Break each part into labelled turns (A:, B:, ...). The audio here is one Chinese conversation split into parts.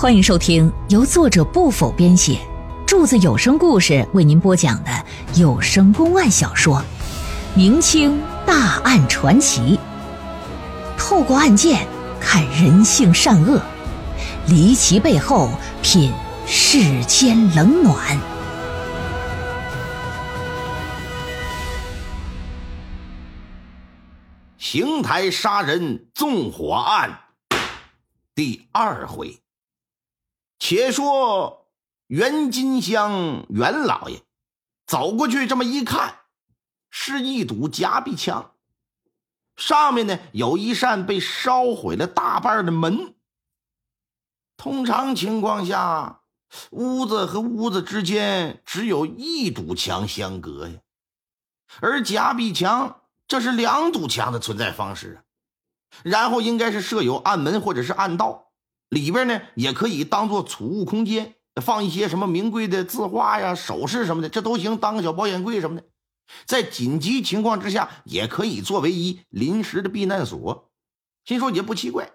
A: 欢迎收听由作者不否编写，柱子有声故事为您播讲的有声公案小说《明清大案传奇》，透过案件看人性善恶，离奇背后品世间冷暖。
B: 邢台杀人纵火案第二回。且说袁金香袁老爷走过去，这么一看，是一堵夹壁墙，上面呢有一扇被烧毁了大半的门。通常情况下，屋子和屋子之间只有一堵墙相隔呀，而夹壁墙这是两堵墙的存在方式啊，然后应该是设有暗门或者是暗道。里边呢也可以当做储物空间，放一些什么名贵的字画呀、首饰什么的，这都行，当个小保险柜什么的。在紧急情况之下，也可以作为一临时的避难所。心说也不奇怪，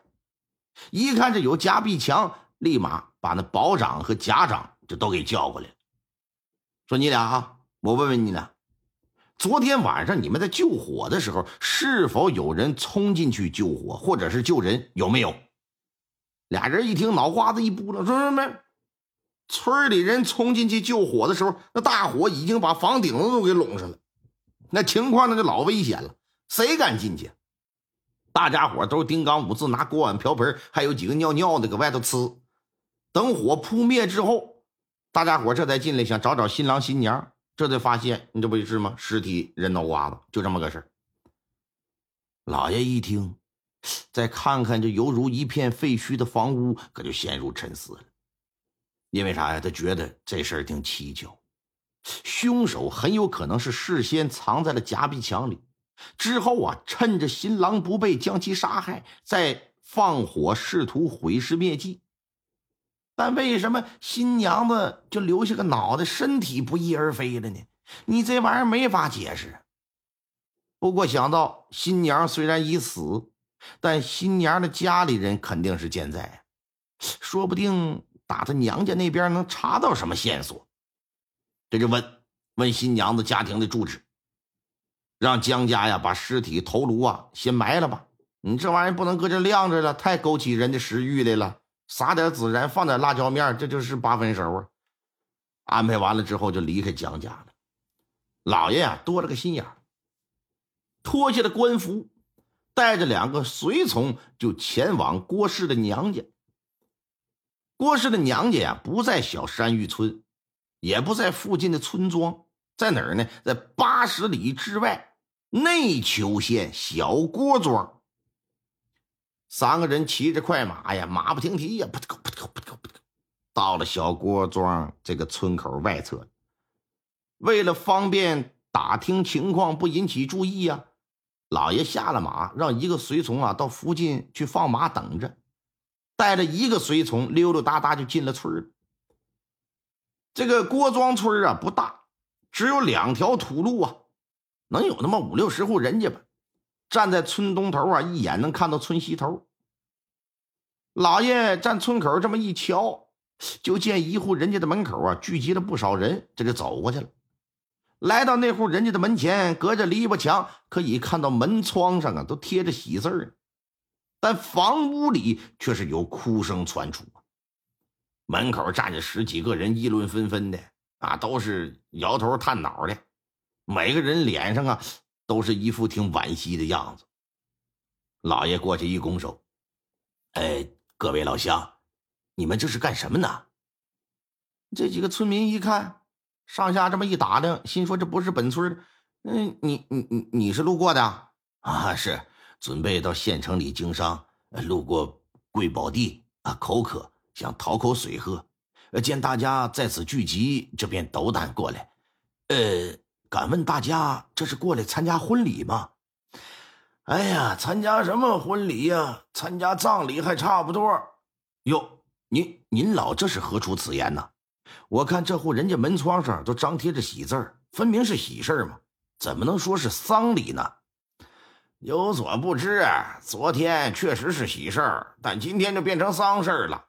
B: 一看这有夹壁墙，立马把那保长和甲长就都给叫过来了，说：“你俩啊，我问问你俩，昨天晚上你们在救火的时候，是否有人冲进去救火，或者是救人？有没有？”俩人一听，脑瓜子一扑棱，说什么？村里人冲进去救火的时候，那大火已经把房顶子都给拢上了，那情况那就老危险了，谁敢进去？大家伙都是丁刚五字，拿锅碗瓢盆，还有几个尿尿的，搁外头呲。等火扑灭之后，大家伙这才进来，想找找新郎新娘，这才发现，你这不就是吗？尸体人脑瓜子，就这么个事儿。老爷一听。再看看这犹如一片废墟的房屋，可就陷入沉思了。因为啥呀？他觉得这事儿挺蹊跷，凶手很有可能是事先藏在了夹壁墙里，之后啊，趁着新郎不备将其杀害，再放火试图毁尸灭迹。但为什么新娘子就留下个脑袋，身体不翼而飞了呢？你这玩意儿没法解释。不过想到新娘虽然已死。但新娘的家里人肯定是健在，说不定打他娘家那边能查到什么线索。这就问问新娘子家庭的住址，让江家呀把尸体头颅啊先埋了吧。你这玩意儿不能搁这晾着了，太勾起人的食欲来了。撒点孜然，放点辣椒面，这就是八分熟啊。安排完了之后就离开江家了。老爷啊多了个心眼脱下了官服。带着两个随从就前往郭氏的娘家。郭氏的娘家呀，不在小山峪村，也不在附近的村庄，在哪儿呢？在八十里之外内丘县小郭庄。三个人骑着快马呀，马不停蹄呀，扑腾扑腾扑腾扑腾，到了小郭庄这个村口外侧。为了方便打听情况，不引起注意呀。老爷下了马，让一个随从啊到附近去放马等着，带着一个随从溜溜达达就进了村这个郭庄村啊不大，只有两条土路啊，能有那么五六十户人家吧。站在村东头啊，一眼能看到村西头。老爷站村口这么一瞧，就见一户人家的门口啊聚集了不少人，这就走过去了。来到那户人家的门前，隔着篱笆墙可以看到门窗上啊都贴着喜字儿，但房屋里却是有哭声传出。门口站着十几个人，议论纷纷的啊，都是摇头叹脑的，每个人脸上啊都是一副挺惋惜的样子。老爷过去一拱手：“哎，各位老乡，你们这是干什么呢？”这几个村民一看。上下这么一打量，心说这不是本村的。嗯，你你你你是路过的啊？是准备到县城里经商，路过贵宝地啊，口渴，想讨口水喝。见大家在此聚集，这便斗胆过来。呃，敢问大家这是过来参加婚礼吗？哎呀，参加什么婚礼呀？参加葬礼还差不多。哟，您您老这是何出此言呢？我看这户人家门窗上都张贴着喜字儿，分明是喜事嘛，怎么能说是丧礼呢？有所不知，昨天确实是喜事儿，但今天就变成丧事儿了。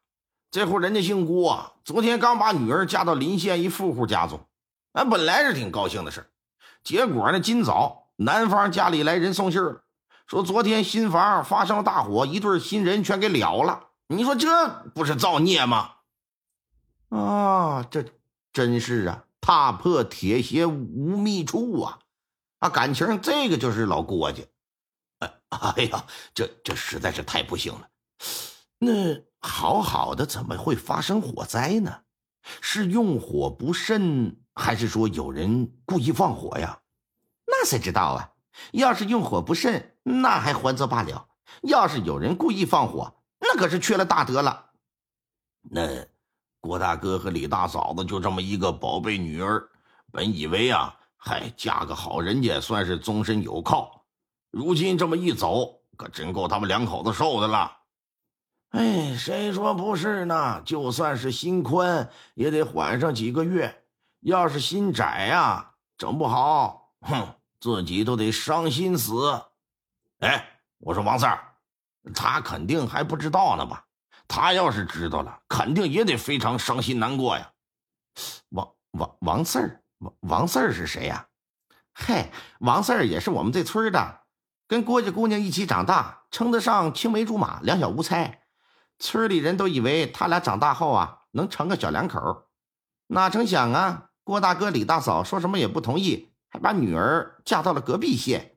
B: 这户人家姓郭，昨天刚把女儿嫁到临县一富户家中，那本来是挺高兴的事结果呢，今早男方家里来人送信了，说昨天新房发生了大火，一对新人全给了了。你说这不是造孽吗？啊，这真是啊，踏破铁鞋无觅处啊！啊，感情这个就是老郭家。哎呀，这这实在是太不幸了。那好好的怎么会发生火灾呢？是用火不慎，还是说有人故意放火呀？那谁知道啊？要是用火不慎，那还还则罢了；要是有人故意放火，那可是缺了大德了。那郭大哥和李大嫂子就这么一个宝贝女儿，本以为啊，嗨，嫁个好人家算是终身有靠。如今这么一走，可真够他们两口子受的了。哎，谁说不是呢？就算是心宽，也得缓上几个月；要是心窄呀，整不好，哼，自己都得伤心死。哎，我说王四儿，他肯定还不知道呢吧？他要是知道了，肯定也得非常伤心难过呀。王王王四儿，王王四儿是谁呀？嘿，王四儿也是我们这村的。跟郭家姑娘一起长大，称得上青梅竹马、两小无猜。村里人都以为他俩长大后啊，能成个小两口。哪成想啊，郭大哥、李大嫂说什么也不同意，还把女儿嫁到了隔壁县。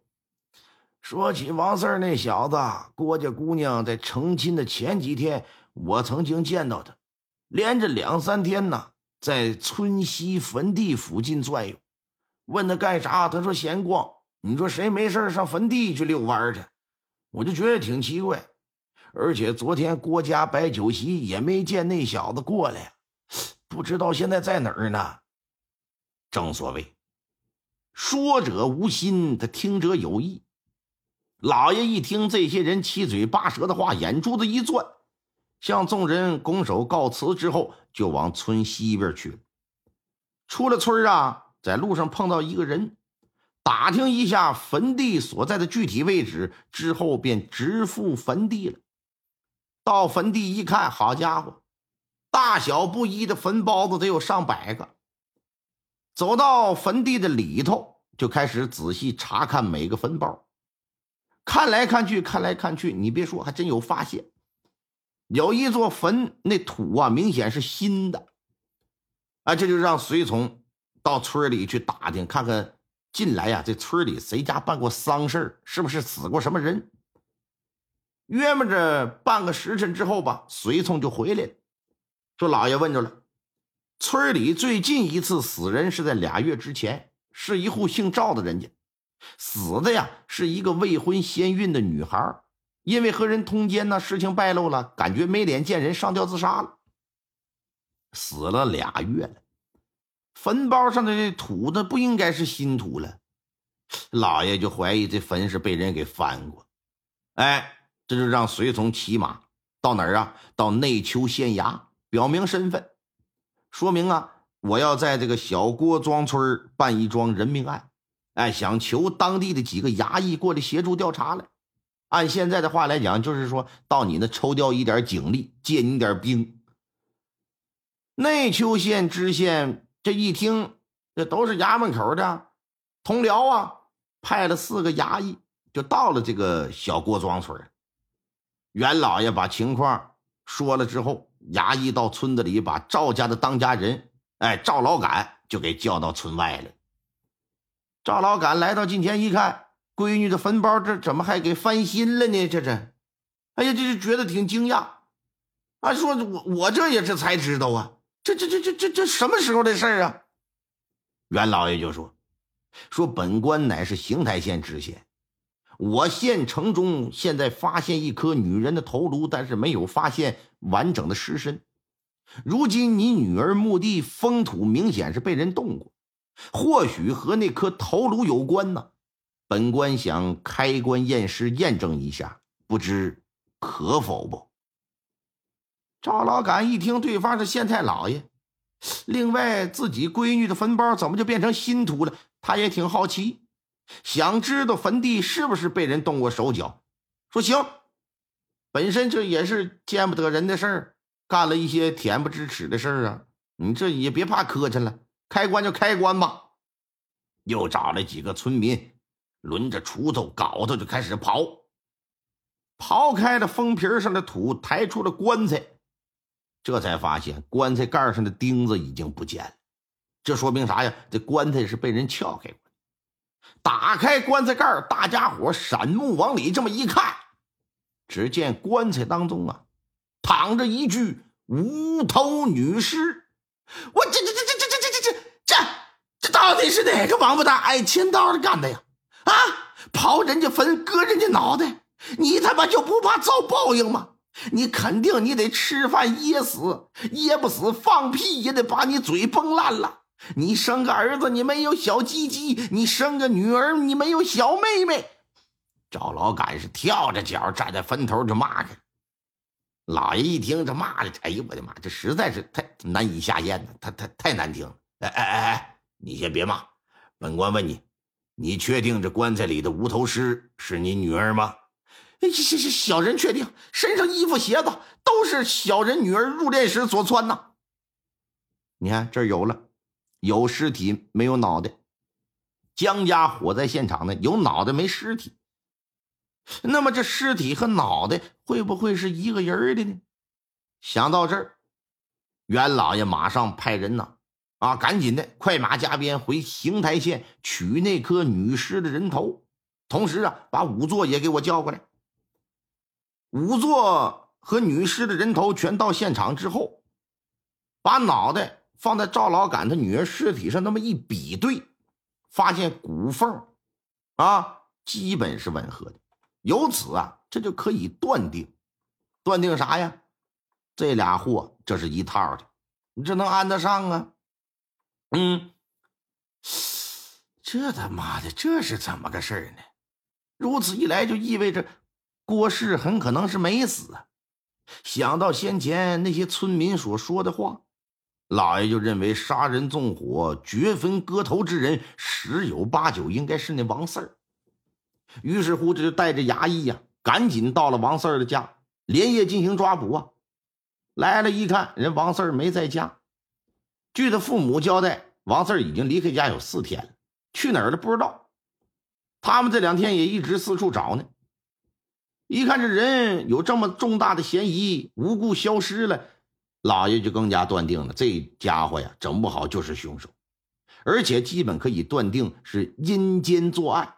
B: 说起王四那小子，郭家姑娘在成亲的前几天，我曾经见到他，连着两三天呢，在村西坟地附近转悠。问他干啥，他说闲逛。你说谁没事上坟地去遛弯去？我就觉得挺奇怪。而且昨天郭家摆酒席也没见那小子过来，不知道现在在哪儿呢。正所谓，说者无心，他听者有意。老爷一听这些人七嘴八舌的话，眼珠子一转，向众人拱手告辞之后，就往村西边去了。出了村啊，在路上碰到一个人。打听一下坟地所在的具体位置之后，便直赴坟地了。到坟地一看，好家伙，大小不一的坟包子得有上百个。走到坟地的里头，就开始仔细查看每个坟包。看来看去，看来看去，你别说，还真有发现。有一座坟，那土啊，明显是新的。啊，这就让随从到村里去打听看看。近来呀，这村里谁家办过丧事是不是死过什么人？约摸着半个时辰之后吧，随从就回来了，说：“老爷问着了，村里最近一次死人是在俩月之前，是一户姓赵的人家，死的呀是一个未婚先孕的女孩，因为和人通奸呢，事情败露了，感觉没脸见人，上吊自杀了，死了俩月了。”坟包上的这土，那不应该是新土了。老爷就怀疑这坟是被人给翻过。哎，这就让随从骑马到哪儿啊？到内丘县衙表明身份，说明啊，我要在这个小郭庄村办一桩人命案。哎，想求当地的几个衙役过来协助调查来。按现在的话来讲，就是说到你那抽调一点警力，借你点兵。内丘县知县。这一听，这都是衙门口的同僚啊，派了四个衙役，就到了这个小郭庄村。袁老爷把情况说了之后，衙役到村子里把赵家的当家人，哎，赵老杆就给叫到村外了。赵老杆来到近前一看，闺女的坟包，这怎么还给翻新了呢？这这，哎呀，这就觉得挺惊讶。啊，说我我这也是才知道啊。这这这这这这什么时候的事儿啊？袁老爷就说：“说本官乃是邢台县知县，我县城中现在发现一颗女人的头颅，但是没有发现完整的尸身。如今你女儿墓地封土明显是被人动过，或许和那颗头颅有关呢。本官想开棺验尸验证一下，不知可否不？”赵老杆一听对方是县太老爷，另外自己闺女的坟包怎么就变成新土了？他也挺好奇，想知道坟地是不是被人动过手脚。说行，本身这也是见不得人的事儿，干了一些恬不知耻的事儿啊，你这也别怕磕碜了，开棺就开棺吧。又找了几个村民，抡着锄头、镐头就开始刨，刨开了封皮上的土，抬出了棺材，这才发现棺材盖上的钉子已经不见了。这说明啥呀？这棺材是被人撬开过。打开棺材盖大家伙闪目往里这么一看，只见棺材当中啊，躺着一具无头女尸。我这这这这这这到底是哪个王八蛋挨千刀的干的呀？啊！刨人家坟，割人家脑袋，你他妈就不怕遭报应吗？你肯定你得吃饭噎死，噎不死放屁也得把你嘴崩烂了。你生个儿子，你没有小鸡鸡；你生个女儿，你没有小妹妹。赵老杆是跳着脚站在坟头就骂着。老爷一听这骂的，哎呦我的妈，这实在是太难以下咽了，他他太难听了。哎哎哎哎，你先别骂，本官问你，你确定这棺材里的无头尸是你女儿吗？哎，小小小人确定，身上衣服鞋子都是小人女儿入殓时所穿呐。你看这儿有了。有尸体没有脑袋，江家火灾现场呢，有脑袋没尸体。那么这尸体和脑袋会不会是一个人的呢？想到这儿，袁老爷马上派人呐，啊，赶紧的快马加鞭回邢台县取那颗女尸的人头，同时啊，把仵作也给我叫过来。仵作和女尸的人头全到现场之后，把脑袋。放在赵老杆他女儿尸体上那么一比对，发现骨缝啊基本是吻合的，由此啊这就可以断定，断定啥呀？这俩货这是一套的，你这能安得上啊？嗯，这他妈的这是怎么个事儿呢？如此一来就意味着郭氏很可能是没死！想到先前那些村民所说的话。老爷就认为杀人纵火、掘坟割头之人十有八九应该是那王四儿，于是乎这就带着衙役呀，赶紧到了王四儿的家，连夜进行抓捕啊。来了，一看人王四儿没在家，据他父母交代，王四儿已经离开家有四天了，去哪儿了不知道。他们这两天也一直四处找呢。一看这人有这么重大的嫌疑，无故消失了。老爷就更加断定了，这家伙呀，整不好就是凶手，而且基本可以断定是阴间作案，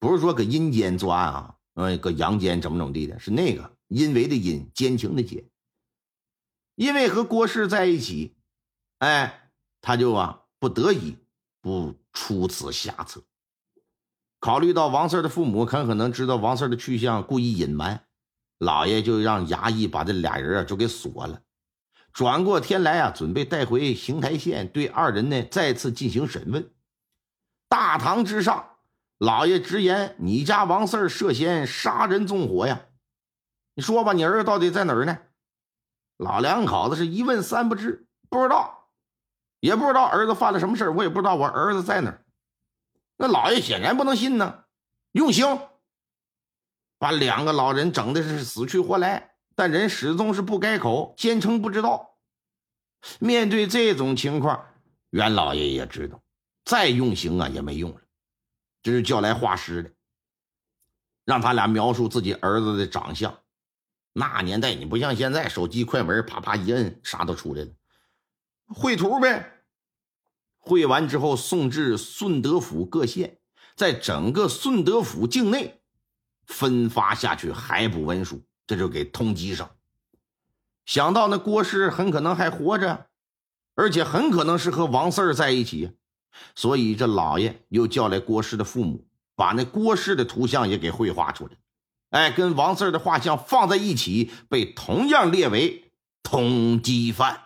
B: 不是说搁阴间作案啊，呃，搁阳间怎么怎么地的，是那个因为的因，奸情的奸。因为和郭氏在一起，哎，他就啊不得已不出此下策。考虑到王四的父母很可能知道王四的去向，故意隐瞒，老爷就让衙役把这俩人啊就给锁了。转过天来啊，准备带回邢台县，对二人呢再次进行审问。大堂之上，老爷直言：“你家王四涉嫌杀人纵火呀！你说吧，你儿子到底在哪儿呢？”老两口子是一问三不知，不知道，也不知道儿子犯了什么事我也不知道我儿子在哪儿。那老爷显然不能信呢，用刑，把两个老人整的是死去活来。但人始终是不改口，坚称不知道。面对这种情况，袁老爷也知道，再用刑啊也没用了，这是叫来画师的，让他俩描述自己儿子的长相。那年代你不像现在，手机快门啪啪一摁，啥都出来了。绘图呗，绘完之后送至顺德府各县，在整个顺德府境内分发下去海捕文书。这就给通缉上。想到那郭氏很可能还活着，而且很可能是和王四儿在一起，所以这老爷又叫来郭氏的父母，把那郭氏的图像也给绘画出来。哎，跟王四儿的画像放在一起，被同样列为通缉犯。